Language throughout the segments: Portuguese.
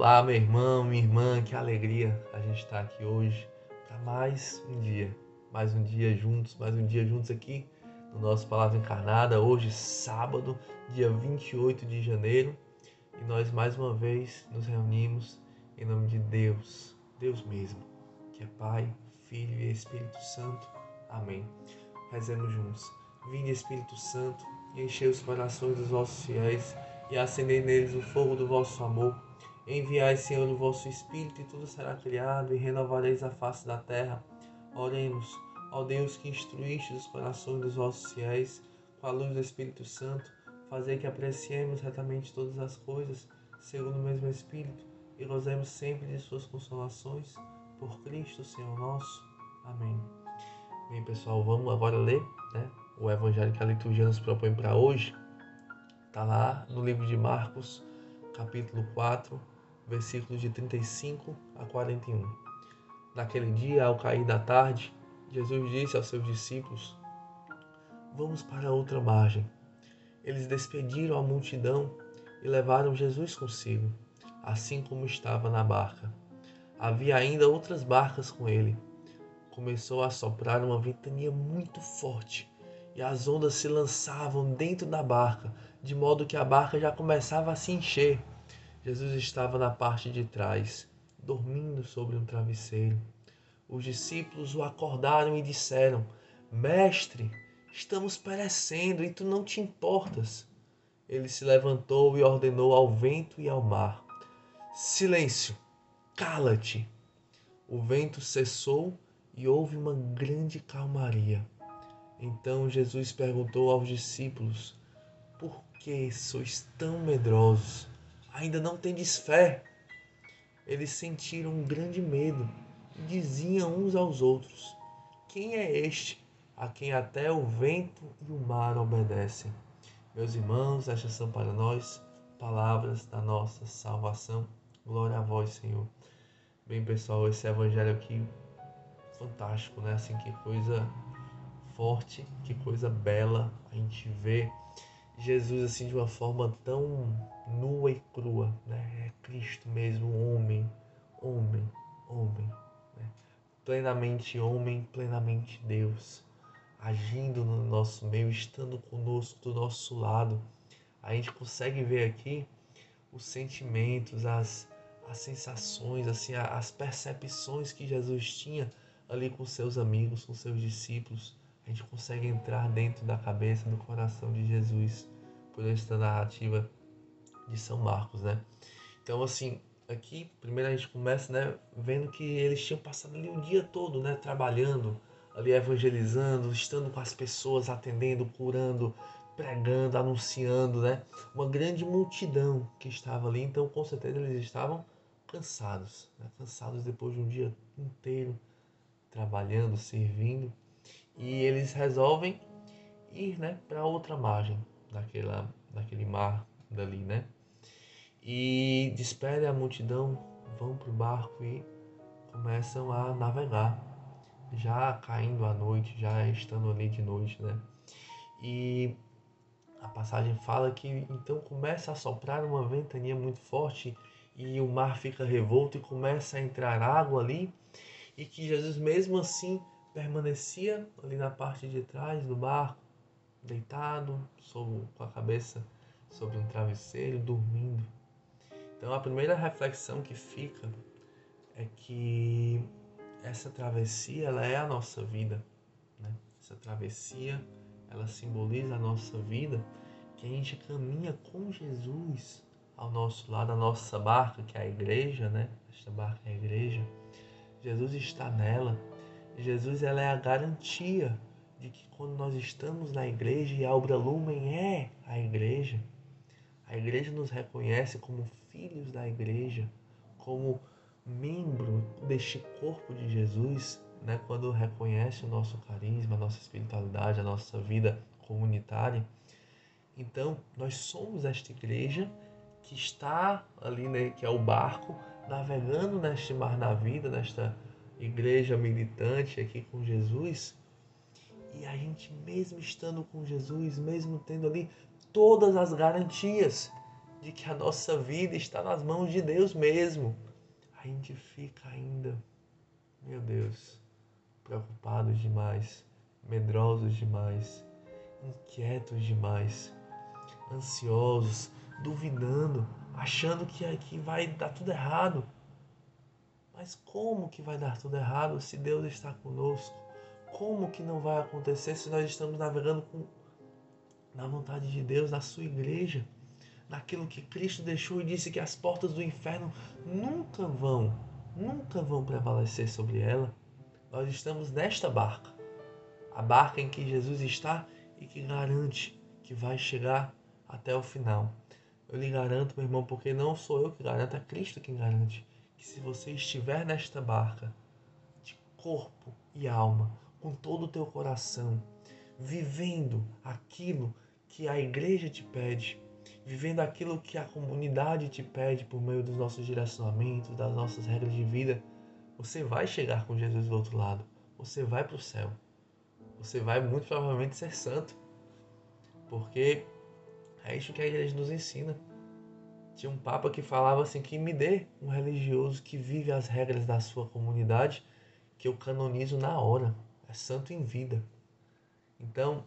Olá, meu irmão, minha irmã, que alegria a gente estar aqui hoje para mais um dia, mais um dia juntos, mais um dia juntos aqui no nosso Palavra Encarnada. Hoje, sábado, dia 28 de janeiro, e nós mais uma vez nos reunimos em nome de Deus, Deus mesmo, que é Pai, Filho e Espírito Santo. Amém. Rezemos juntos. Vinde, Espírito Santo, e enchei os corações dos vossos fiéis e acendei neles o fogo do vosso amor. Enviai, Senhor, o vosso Espírito, e tudo será criado, e renovareis a face da terra. Oremos, ó Deus que instruíste os corações dos vossos fiéis, com a luz do Espírito Santo, fazei que apreciemos retamente todas as coisas, segundo o mesmo Espírito, e gozemos sempre de suas consolações, por Cristo, Senhor nosso. Amém. Bem, pessoal, vamos agora ler né, o Evangelho que a liturgia nos propõe para hoje. Está lá no livro de Marcos, capítulo 4, versículos de 35 a 41. Naquele dia, ao cair da tarde, Jesus disse aos seus discípulos: Vamos para outra margem. Eles despediram a multidão e levaram Jesus consigo, assim como estava na barca. Havia ainda outras barcas com ele. Começou a soprar uma ventania muito forte e as ondas se lançavam dentro da barca, de modo que a barca já começava a se encher. Jesus estava na parte de trás, dormindo sobre um travesseiro. Os discípulos o acordaram e disseram: Mestre, estamos perecendo e tu não te importas. Ele se levantou e ordenou ao vento e ao mar: Silêncio, cala-te. O vento cessou e houve uma grande calmaria. Então Jesus perguntou aos discípulos: Por que sois tão medrosos? Ainda não tendes fé. Eles sentiram um grande medo e diziam uns aos outros: Quem é este a quem até o vento e o mar obedecem? Meus irmãos, estas são para nós palavras da nossa salvação. Glória a vós, Senhor. Bem, pessoal, esse evangelho aqui fantástico, né? Assim, que coisa forte, que coisa bela a gente vê Jesus assim de uma forma tão nua e crua, né? É Cristo mesmo, homem, homem, homem, né? plenamente homem, plenamente Deus, agindo no nosso meio, estando conosco do nosso lado. A gente consegue ver aqui os sentimentos, as, as sensações, assim, as percepções que Jesus tinha ali com seus amigos, com seus discípulos a gente consegue entrar dentro da cabeça, do coração de Jesus por esta narrativa de São Marcos, né? Então, assim, aqui, primeiro a gente começa, né, vendo que eles tinham passado ali o dia todo, né, trabalhando, ali evangelizando, estando com as pessoas, atendendo, curando, pregando, anunciando, né? Uma grande multidão que estava ali, então com certeza eles estavam cansados, né? cansados depois de um dia inteiro trabalhando, servindo e eles resolvem ir né, para outra margem daquela, daquele mar dali, né? E despedem a multidão, vão para o barco e começam a navegar, já caindo a noite, já estando ali de noite, né? E a passagem fala que então começa a soprar uma ventania muito forte e o mar fica revolto e começa a entrar água ali e que Jesus mesmo assim permanecia ali na parte de trás do barco, deitado, sobre, com a cabeça sobre um travesseiro, dormindo. Então a primeira reflexão que fica é que essa travessia ela é a nossa vida, né? Essa travessia ela simboliza a nossa vida, que a gente caminha com Jesus ao nosso lado, a nossa barca que é a igreja, né? Esta barca é a igreja. Jesus está nela Jesus ela é a garantia de que quando nós estamos na igreja e a Obra Lumen é a igreja, a igreja nos reconhece como filhos da igreja, como membro deste corpo de Jesus, né? quando reconhece o nosso carisma, a nossa espiritualidade, a nossa vida comunitária. Então, nós somos esta igreja que está ali, né, que é o barco, navegando neste mar da vida, nesta igreja militante aqui com Jesus, e a gente, mesmo estando com Jesus, mesmo tendo ali todas as garantias de que a nossa vida está nas mãos de Deus mesmo, a gente fica ainda, meu Deus, preocupados demais, medrosos demais, inquietos demais, ansiosos, duvidando, achando que aqui vai dar tudo errado. Mas como que vai dar tudo errado se Deus está conosco? Como que não vai acontecer se nós estamos navegando com, na vontade de Deus, na sua igreja? naquilo que Cristo deixou e disse que as portas do inferno nunca vão, nunca vão prevalecer sobre ela. Nós estamos nesta barca, a barca em que Jesus está e que garante que vai chegar até o final. Eu lhe garanto, meu irmão, porque não sou eu que garanto, é Cristo quem garante que se você estiver nesta barca, de corpo e alma, com todo o teu coração, vivendo aquilo que a igreja te pede, vivendo aquilo que a comunidade te pede por meio dos nossos direcionamentos, das nossas regras de vida, você vai chegar com Jesus do outro lado. Você vai para o céu. Você vai muito provavelmente ser santo. Porque é isso que a igreja nos ensina. Tinha um papa que falava assim que me dê um religioso que vive as regras da sua comunidade, que eu canonizo na hora. É santo em vida. Então,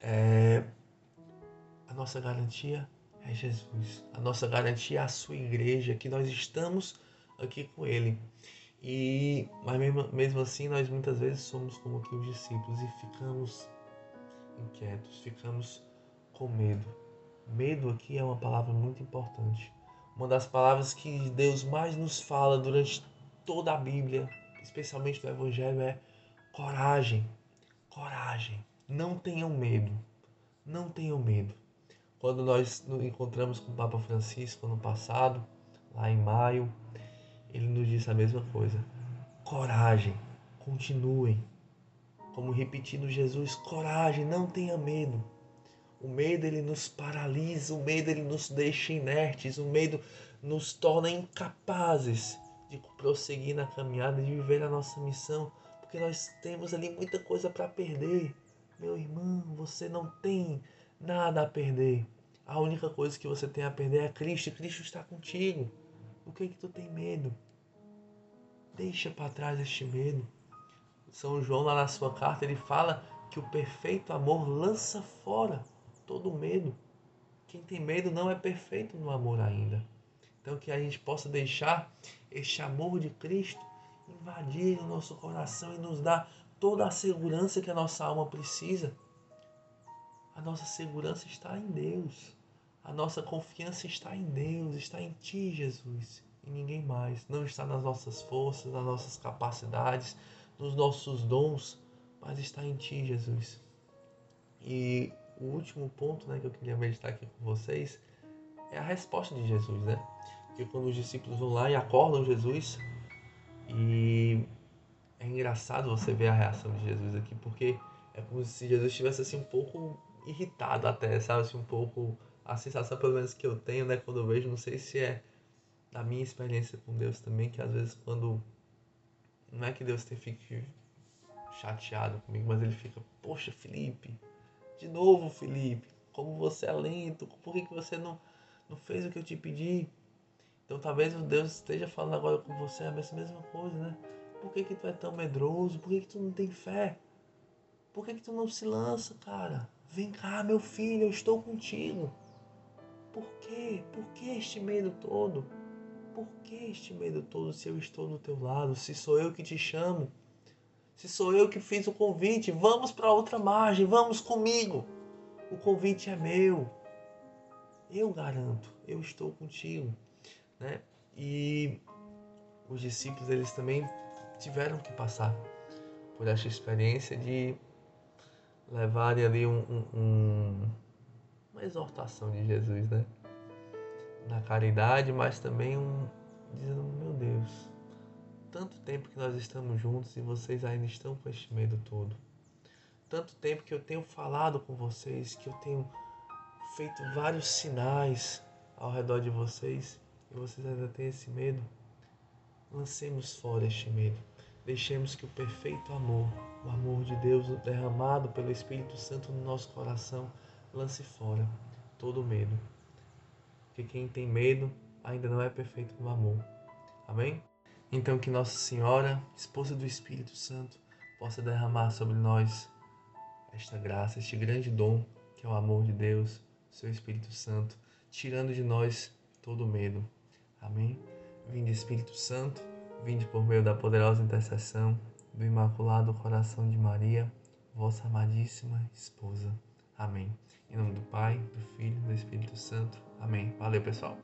é, a nossa garantia é Jesus. A nossa garantia é a sua igreja, que nós estamos aqui com Ele. E mas mesmo, mesmo assim nós muitas vezes somos como que os discípulos e ficamos inquietos, ficamos com medo. Medo aqui é uma palavra muito importante. Uma das palavras que Deus mais nos fala durante toda a Bíblia, especialmente no Evangelho, é coragem. Coragem. Não tenham medo. Não tenham medo. Quando nós nos encontramos com o Papa Francisco no passado, lá em maio, ele nos disse a mesma coisa. Coragem, continuem. Como repetindo Jesus, coragem, não tenha medo. O medo ele nos paralisa, o medo ele nos deixa inertes, o medo nos torna incapazes de prosseguir na caminhada, de viver a nossa missão, porque nós temos ali muita coisa para perder. Meu irmão, você não tem nada a perder. A única coisa que você tem a perder é Cristo. Cristo está contigo. O que é que tu tem medo? Deixa para trás este medo. São João lá na sua carta ele fala que o perfeito amor lança fora todo medo. Quem tem medo não é perfeito no amor ainda. Então que a gente possa deixar este amor de Cristo invadir o nosso coração e nos dar toda a segurança que a nossa alma precisa a nossa segurança está em Deus. A nossa confiança está em Deus, está em Ti, Jesus, e ninguém mais. Não está nas nossas forças, nas nossas capacidades, nos nossos dons, mas está em Ti, Jesus. E o último ponto né, que eu queria meditar aqui com vocês é a resposta de Jesus, né? Que quando os discípulos vão lá e acordam Jesus, e é engraçado você ver a reação de Jesus aqui, porque é como se Jesus estivesse assim um pouco irritado até, sabe? Assim, um pouco a sensação, pelo menos, que eu tenho, né? Quando eu vejo, não sei se é da minha experiência com Deus também, que às vezes quando. Não é que Deus te fique chateado comigo, mas ele fica, poxa, Felipe, de novo, Felipe, como você é lento, por que, que você não, não fez o que eu te pedi? Então talvez Deus esteja falando agora com você a mesma coisa, né? Por que, que tu é tão medroso? Por que, que tu não tem fé? Por que, que tu não se lança, cara? Vem cá, meu filho, eu estou contigo. Por quê? Por que este medo todo? Por que este medo todo se eu estou do teu lado? Se sou eu que te chamo? Se sou eu que fiz o convite, vamos para outra margem, vamos comigo. O convite é meu. Eu garanto, eu estou contigo, né? E os discípulos eles também tiveram que passar por esta experiência de levarem ali um, um, uma exortação de Jesus, né? Na caridade, mas também um dizendo, meu Deus, tanto tempo que nós estamos juntos e vocês ainda estão com este medo todo. Tanto tempo que eu tenho falado com vocês, que eu tenho feito vários sinais ao redor de vocês e vocês ainda têm esse medo. Lancemos fora este medo. Deixemos que o perfeito amor, o amor de Deus derramado pelo Espírito Santo no nosso coração, lance fora todo medo. porque quem tem medo ainda não é perfeito no amor. Amém? Então que Nossa Senhora, esposa do Espírito Santo, possa derramar sobre nós esta graça, este grande dom que é o amor de Deus, seu Espírito Santo, tirando de nós todo o medo. Amém? Vinde Espírito Santo, vinde por meio da poderosa intercessão do Imaculado Coração de Maria, vossa amadíssima esposa. Amém. Em nome do Pai, do Filho e do Espírito Santo. Amém. Valeu, pessoal.